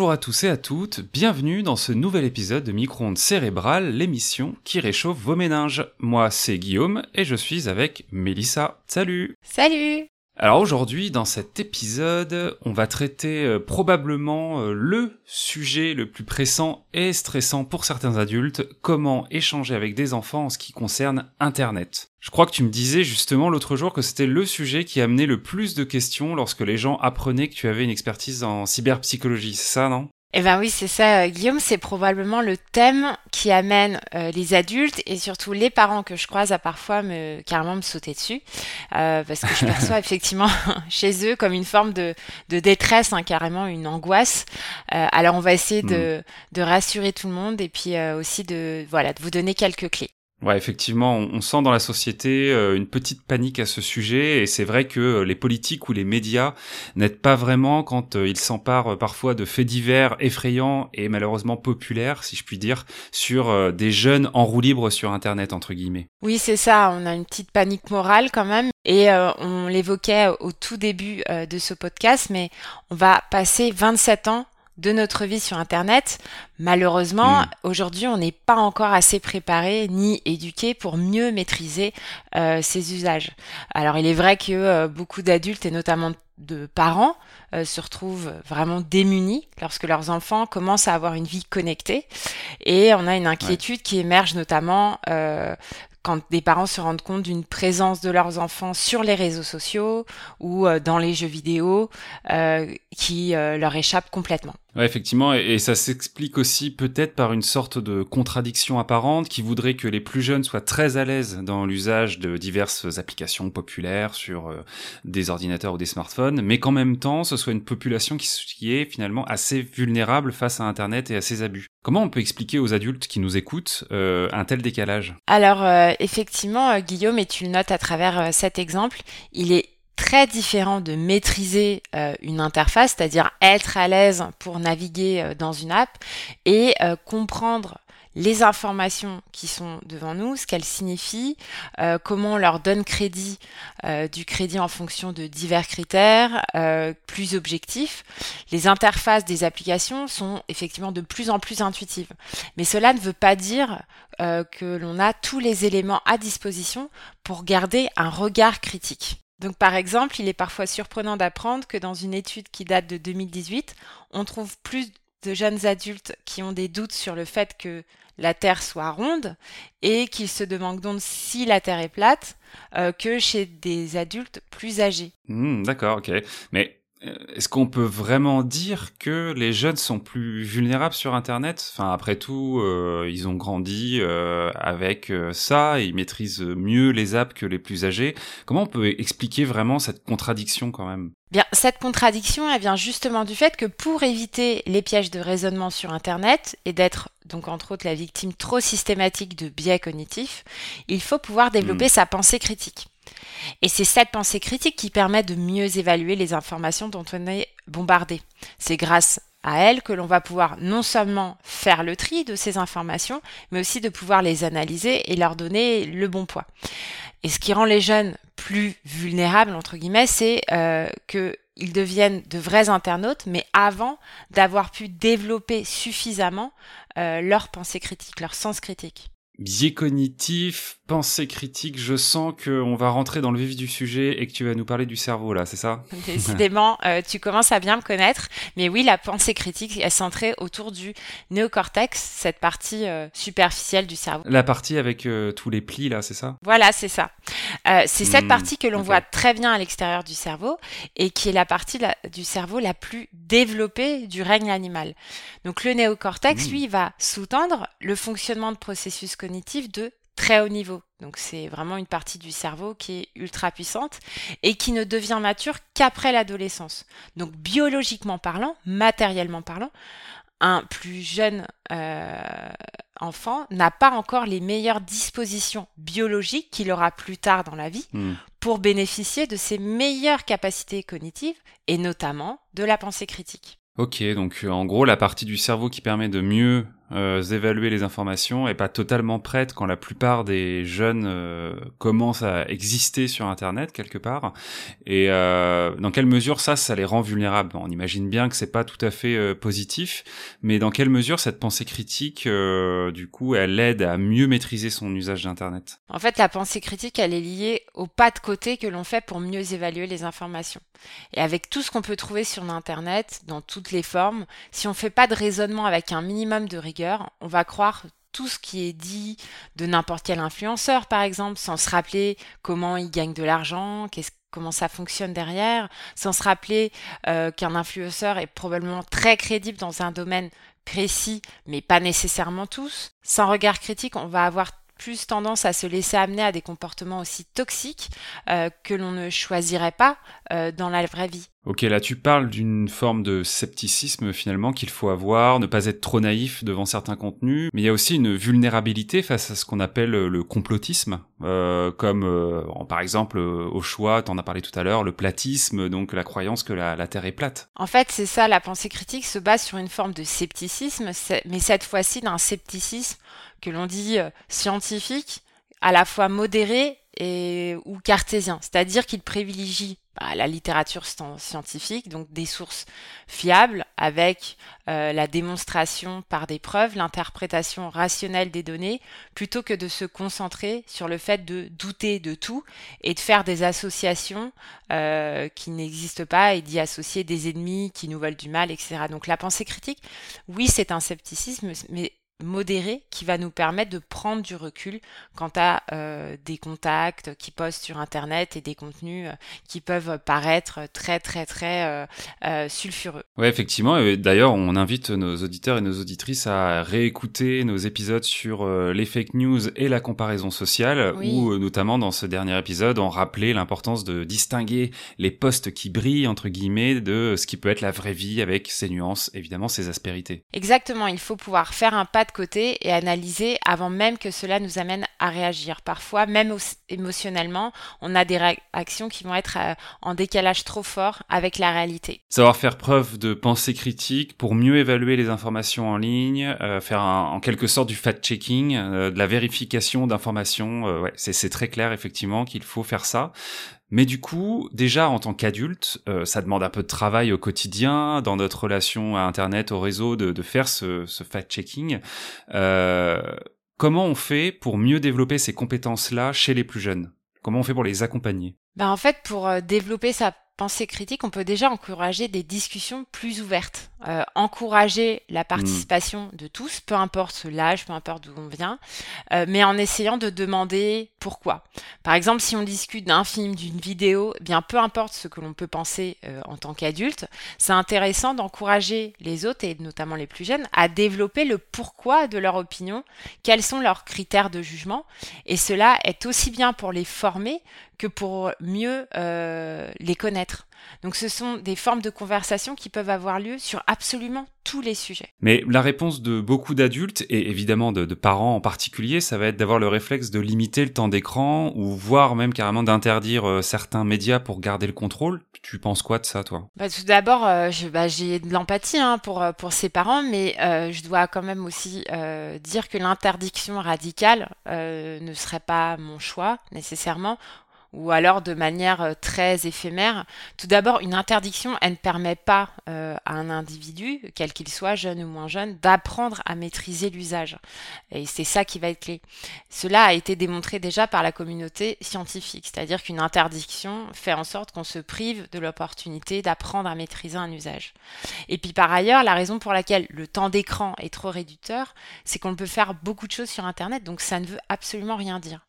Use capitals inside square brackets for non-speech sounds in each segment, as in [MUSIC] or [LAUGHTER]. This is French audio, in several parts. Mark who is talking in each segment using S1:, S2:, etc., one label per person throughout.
S1: Bonjour à tous et à toutes, bienvenue dans ce nouvel épisode de Micro-ondes cérébrales, l'émission qui réchauffe vos méninges. Moi c'est Guillaume et je suis avec Mélissa. Salut
S2: Salut
S1: alors aujourd'hui, dans cet épisode, on va traiter euh, probablement euh, le sujet le plus pressant et stressant pour certains adultes, comment échanger avec des enfants en ce qui concerne Internet. Je crois que tu me disais justement l'autre jour que c'était le sujet qui amenait le plus de questions lorsque les gens apprenaient que tu avais une expertise en cyberpsychologie, c'est ça, non?
S2: Eh ben oui, c'est ça, euh, Guillaume, c'est probablement le thème qui amène euh, les adultes et surtout les parents que je croise à parfois me carrément me sauter dessus, euh, parce que je [LAUGHS] perçois effectivement [LAUGHS] chez eux comme une forme de, de détresse, hein, carrément une angoisse. alors on va essayer de, hmm. de rassurer tout le monde et puis aussi de voilà de vous donner quelques clés.
S1: Ouais, effectivement, on sent dans la société euh, une petite panique à ce sujet, et c'est vrai que euh, les politiques ou les médias n'aident pas vraiment quand euh, ils s'emparent parfois de faits divers effrayants et malheureusement populaires, si je puis dire, sur des jeunes en roue libre sur Internet, entre guillemets.
S2: Oui, c'est ça, on a une petite panique morale quand même, et on l'évoquait au tout début de ce podcast, mais on va passer 27 ans de notre vie sur Internet, malheureusement, hmm. aujourd'hui, on n'est pas encore assez préparé ni éduqué pour mieux maîtriser euh, ces usages. Alors, il est vrai que euh, beaucoup d'adultes et notamment de parents euh, se retrouvent vraiment démunis lorsque leurs enfants commencent à avoir une vie connectée. Et on a une inquiétude qui émerge notamment quand des parents se rendent compte d'une présence de leurs enfants sur les réseaux sociaux ou dans les jeux vidéo euh, qui euh, leur échappe complètement.
S1: Ouais, effectivement, et, ça s'explique aussi peut-être par une sorte de contradiction apparente qui voudrait que les plus jeunes soient très à l'aise dans l'usage de diverses applications populaires sur des ordinateurs ou des smartphones, mais qu'en même temps, ce soit une population qui, est finalement assez vulnérable face à Internet et à ses abus. Comment on peut expliquer aux adultes qui nous écoutent un tel décalage?
S2: Alors, effectivement, Guillaume, et tu le notes à travers cet exemple, il est très différent de maîtriser euh, une interface, c'est-à-dire être à l'aise pour naviguer euh, dans une app et euh, comprendre les informations qui sont devant nous, ce qu'elles signifient, comment on leur donne crédit, du crédit en fonction de divers critères plus objectifs. Les interfaces des applications sont effectivement de plus en plus intuitives. Mais cela ne veut pas dire que l'on a tous les éléments à disposition pour garder un regard critique. Donc par exemple, il est parfois surprenant d'apprendre que dans une étude qui date de 2018, on trouve plus de jeunes adultes qui ont des doutes sur le fait que la Terre soit ronde et qu'ils se demandent donc si la Terre est plate euh, que chez des adultes plus âgés.
S1: Hmm, d'accord, ok. Mais est-ce qu'on peut vraiment dire que les jeunes sont plus vulnérables sur Internet? Enfin, après tout, euh, ils ont grandi euh, avec ça, et ils maîtrisent mieux les apps que les plus âgés. Comment on peut expliquer vraiment cette contradiction quand même?
S2: Bien, cette contradiction, elle vient justement du fait que pour éviter les pièges de raisonnement sur Internet et d'être donc entre autres la victime trop systématique de biais cognitifs, il faut pouvoir développer hmm. sa pensée critique. Et c'est cette pensée critique qui permet de mieux évaluer les informations dont on est bombardé. C'est grâce à elle que l'on va pouvoir non seulement faire le tri de ces informations, mais aussi de pouvoir les analyser et leur donner le bon poids. Et ce qui rend les jeunes plus vulnérables, entre guillemets, c'est euh, qu'ils deviennent de vrais internautes, mais avant d'avoir pu développer suffisamment euh, leur pensée critique, leur sens critique
S1: biais cognitif, pensée critique, je sens qu'on va rentrer dans le vif du sujet et que tu vas nous parler du cerveau là, c'est ça? [LAUGHS]
S2: Décidément, euh, tu commences à bien me connaître, mais oui, la pensée critique est centrée autour du néocortex, cette partie euh, superficielle du cerveau.
S1: La partie avec euh, tous les plis là, c'est ça?
S2: Voilà, c'est ça. c'est cette hmm, partie que l'on voit très bien à l'extérieur du cerveau et qui est la partie du cerveau la plus développée du règne animal. Donc le néocortex, hmm. lui, va sous-tendre le fonctionnement de processus cognitifs de très haut niveau. Donc c'est vraiment une partie du cerveau qui est ultra puissante et qui ne devient mature qu'après l'adolescence. Donc biologiquement parlant, matériellement parlant, un plus jeune euh, enfant n'a pas encore les meilleures dispositions biologiques qu'il aura plus tard dans la vie hmm. pour bénéficier de ses meilleures capacités cognitives et notamment de la pensée critique.
S1: Ok, donc euh, en gros la partie du cerveau qui permet de mieux euh, évaluer les informations est pas totalement prête quand la plupart des jeunes euh, commencent à exister sur Internet quelque part. Et euh, dans quelle mesure ça, ça les rend vulnérables? On imagine bien que c'est pas tout à fait euh, positif, mais dans quelle mesure cette pensée critique, du coup, elle aide à mieux maîtriser son usage d'Internet?
S2: En fait, la pensée critique, elle est liée au pas de côté que l'on fait pour mieux évaluer les informations. Et avec tout ce qu'on peut trouver sur Internet, dans toutes les formes, si on fait pas de raisonnement avec un minimum de rigueur, on va croire tout ce qui est dit de n'importe quel influenceur, par exemple, sans se rappeler comment il gagne de l'argent, comment ça fonctionne derrière, sans se rappeler euh, qu'un influenceur est probablement très crédible dans un domaine précis, mais pas nécessairement tous. Sans regard critique, on va avoir plus tendance à se laisser amener à des comportements aussi toxiques euh, que l'on ne choisirait pas euh, dans la vraie vie.
S1: Ok, là tu parles d'une forme de scepticisme finalement qu'il faut avoir, ne pas être trop naïf devant certains contenus, mais il y a aussi une vulnérabilité face à ce qu'on appelle le complotisme, euh, comme par exemple au choix, tu en as parlé tout à l'heure, le platisme, donc la croyance que la, la Terre est plate.
S2: En fait, c'est ça, la pensée critique se base sur une forme de scepticisme, mais cette fois-ci d'un scepticisme que l'on dit euh, scientifique, à la fois modéré et ou cartésien, c'est-à-dire qu'il privilégie bah, la littérature scientifique, donc des sources fiables avec euh, la démonstration par des preuves, l'interprétation rationnelle des données, plutôt que de se concentrer sur le fait de douter de tout et de faire des associations euh, qui n'existent pas et d'y associer des ennemis qui nous veulent du mal, etc. Donc la pensée critique, oui, c'est un scepticisme, mais modéré qui va nous permettre de prendre du recul quant à euh, des contacts qui postent sur internet et des contenus euh, qui peuvent paraître très très très euh, sulfureux.
S1: Oui effectivement et d'ailleurs on invite nos auditeurs et nos auditrices à réécouter nos épisodes sur les fake news et la comparaison sociale où notamment dans ce dernier épisode on rappelait l'importance de distinguer les postes qui brillent entre guillemets de ce qui peut être la vraie vie avec ses nuances évidemment ses aspérités.
S2: Exactement, il faut pouvoir faire un pas côté et analyser avant même que cela nous amène à réagir. Parfois, même émotionnellement, on a des réactions qui vont être euh, en décalage trop fort avec la réalité.
S1: Savoir faire preuve de pensée critique pour mieux évaluer les informations en ligne, euh, faire en quelque sorte du fact-checking, euh, de la vérification d'informations, c'est très clair effectivement qu'il faut faire ça. Mais du coup, déjà en tant qu'adulte, euh, ça demande un peu de travail au quotidien, dans notre relation à Internet, au réseau, de, de faire ce, ce fact-checking. Euh, comment on fait pour mieux développer ces compétences-là chez les plus jeunes? Comment on fait pour les accompagner?
S2: Ben En fait, pour euh, développer sa critique, on peut déjà encourager des discussions plus ouvertes, euh, encourager la participation de tous, peu importe l'âge, peu importe d'où on vient, euh, mais en essayant de demander pourquoi. Par exemple, si on discute d'un film, d'une vidéo, eh bien peu importe ce que l'on peut penser euh, en tant qu'adulte, c'est intéressant d'encourager les autres et notamment les plus jeunes à développer le pourquoi de leur opinion, quels sont leurs critères de jugement, et cela est aussi bien pour les former que pour mieux les connaître. Donc ce sont des formes de conversation qui peuvent avoir lieu sur absolument tous les sujets.
S1: Mais la réponse de beaucoup d'adultes, et évidemment de, parents en particulier, ça va être d'avoir le réflexe de limiter le temps d'écran, ou voire même carrément d'interdire euh, certains médias pour garder le contrôle. Tu penses quoi de ça, toi?
S2: Bah, Tout d'abord, euh, bah, j'ai de l'empathie hein, pour, euh, pour ces parents, mais je dois quand même aussi dire que l'interdiction radicale ne serait pas mon choix nécessairement ou alors de manière euh, très éphémère. Tout d'abord, une interdiction, elle ne permet pas euh, à un individu, quel qu'il soit, jeune ou moins jeune, d'apprendre à maîtriser l'usage. Et c'est ça qui va être clé. Cela a été démontré déjà par la communauté scientifique, c'est-à-dire qu'une interdiction fait en sorte qu'on se prive de l'opportunité d'apprendre à maîtriser un usage. Et puis par ailleurs, la raison pour laquelle le temps d'écran est trop réducteur, c'est qu'on peut faire beaucoup de choses sur Internet, donc ça ne veut absolument rien dire.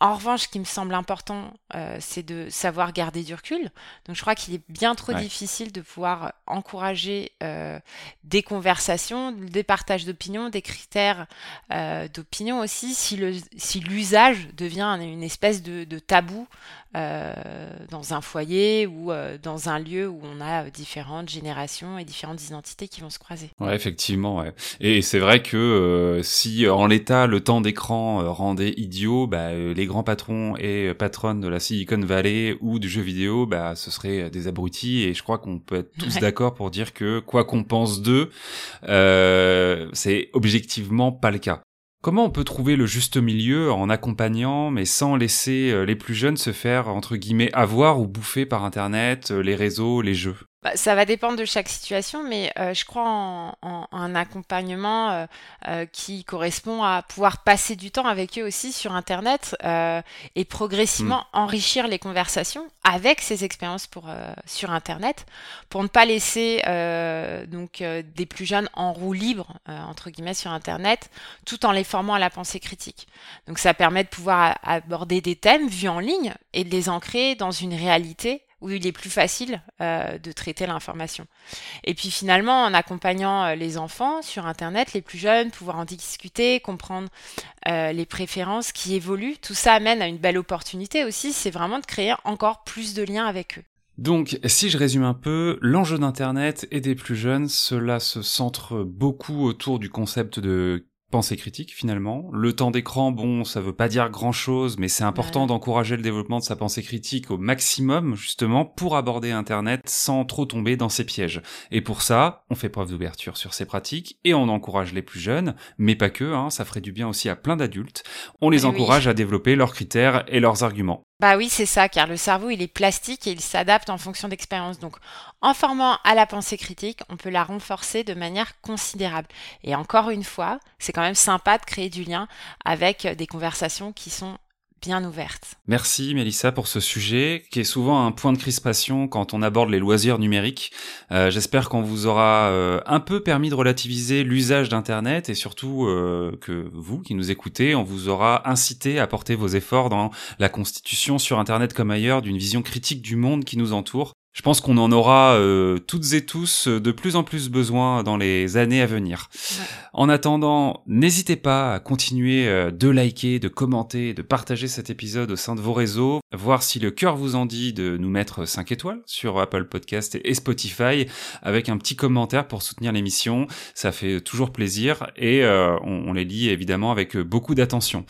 S2: En revanche, ce qui me semble important, euh, c'est de savoir garder du recul. Donc je crois qu'il est bien trop difficile de pouvoir encourager euh, des conversations, des partages d'opinions, des critères euh, d'opinion aussi, si l'usage si devient une espèce de, tabou dans un foyer ou dans un lieu où on a différentes générations et différentes identités qui vont se croiser.
S1: Ouais, effectivement. Ouais. Et c'est vrai que si en l'état le temps d'écran rendait idiot, bah, les grands patrons et patronnes de la Silicon Valley ou du jeu vidéo, bah, ce serait des abrutis. Et je crois qu'on peut être tous [LAUGHS] d'accord pour dire que quoi qu'on pense d'eux, c'est objectivement pas le cas. Comment on peut trouver le juste milieu en accompagnant, mais sans laisser euh, les plus jeunes se faire, entre guillemets, avoir ou bouffer par Internet, euh, les réseaux, les jeux?
S2: Bah, ça va dépendre de chaque situation, mais euh, je crois en, un accompagnement euh, euh, qui correspond à pouvoir passer du temps avec eux aussi sur Internet et progressivement hmm. enrichir les conversations avec ces expériences pour, sur Internet, pour ne pas laisser donc des plus jeunes en roue libre entre guillemets sur Internet, tout en les formant à la pensée critique. Donc ça permet de pouvoir aborder des thèmes vus en ligne et de les ancrer dans une réalité où il est plus facile euh, de traiter l'information. Et puis finalement, en accompagnant euh, les enfants sur Internet, les plus jeunes, pouvoir en discuter, comprendre euh, les préférences qui évoluent, tout ça amène à une belle opportunité aussi, c'est vraiment de créer encore plus de liens avec eux.
S1: Donc, si je résume un peu, l'enjeu d'Internet et des plus jeunes, cela se centre beaucoup autour du concept de pensée critique finalement. Le temps d'écran, bon, ça veut pas dire grand-chose, mais c'est important d'encourager le développement de sa pensée critique au maximum justement pour aborder Internet sans trop tomber dans ses pièges. Et pour ça, on fait preuve d'ouverture sur ces pratiques et on encourage les plus jeunes, mais pas que, hein, ça ferait du bien aussi à plein d'adultes. On les eh encourage à développer leurs critères et leurs arguments.
S2: Bah oui, c'est ça, car le cerveau, il est plastique et il s'adapte en fonction d'expérience. Donc, en formant à la pensée critique, on peut la renforcer de manière considérable. Et encore une fois, c'est quand même sympa de créer du lien avec des conversations qui sont bien ouverte.
S1: Merci Mélissa pour ce sujet qui est souvent un point de crispation quand on aborde les loisirs numériques. Euh, j'espère qu'on vous aura euh, un peu permis de relativiser l'usage d'Internet et surtout euh, que vous qui nous écoutez, on vous aura incité à porter vos efforts dans la constitution sur Internet comme ailleurs d'une vision critique du monde qui nous entoure je pense qu'on en aura euh, toutes et tous euh, de plus en plus besoin dans les années à venir. En attendant, n'hésitez pas à continuer euh, de liker, de commenter, de partager cet épisode au sein de vos réseaux, voir si le cœur vous en dit de nous mettre 5 étoiles sur Apple Podcast et Spotify avec un petit commentaire pour soutenir l'émission. Ça fait toujours plaisir et on, on les lit évidemment avec beaucoup d'attention.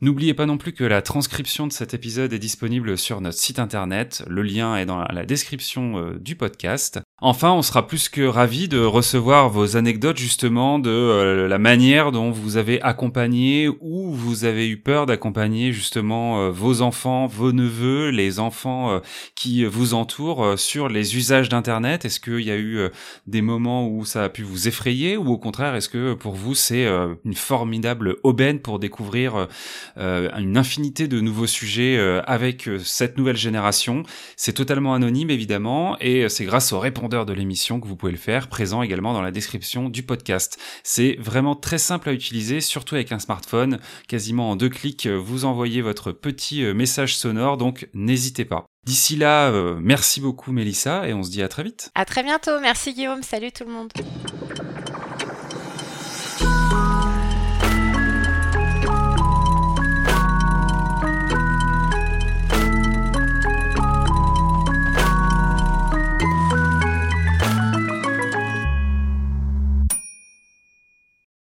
S1: N'oubliez pas non plus que la transcription de cet épisode est disponible sur notre site internet. Le lien est dans la description euh, du podcast. Enfin, on sera plus que ravi de recevoir vos anecdotes justement de euh, la manière dont vous avez accompagné ou vous avez eu peur d'accompagner justement euh, vos enfants, vos neveux, les enfants qui vous entourent sur les usages d'Internet. Est-ce qu'il y a eu des moments où ça a pu vous effrayer ou au contraire, est-ce que pour vous c'est une formidable aubaine pour découvrir une infinité de nouveaux sujets avec cette nouvelle génération? C'est totalement anonyme évidemment et c'est grâce au de l'émission que vous pouvez le faire, présent également dans la description du podcast. C'est vraiment très simple à utiliser, surtout avec un smartphone. Quasiment en deux clics, vous envoyez votre petit euh, message sonore, donc n'hésitez pas. D'ici là, euh, merci beaucoup Mélissa et on se dit à très vite.
S2: À très bientôt, merci Guillaume, salut tout le monde.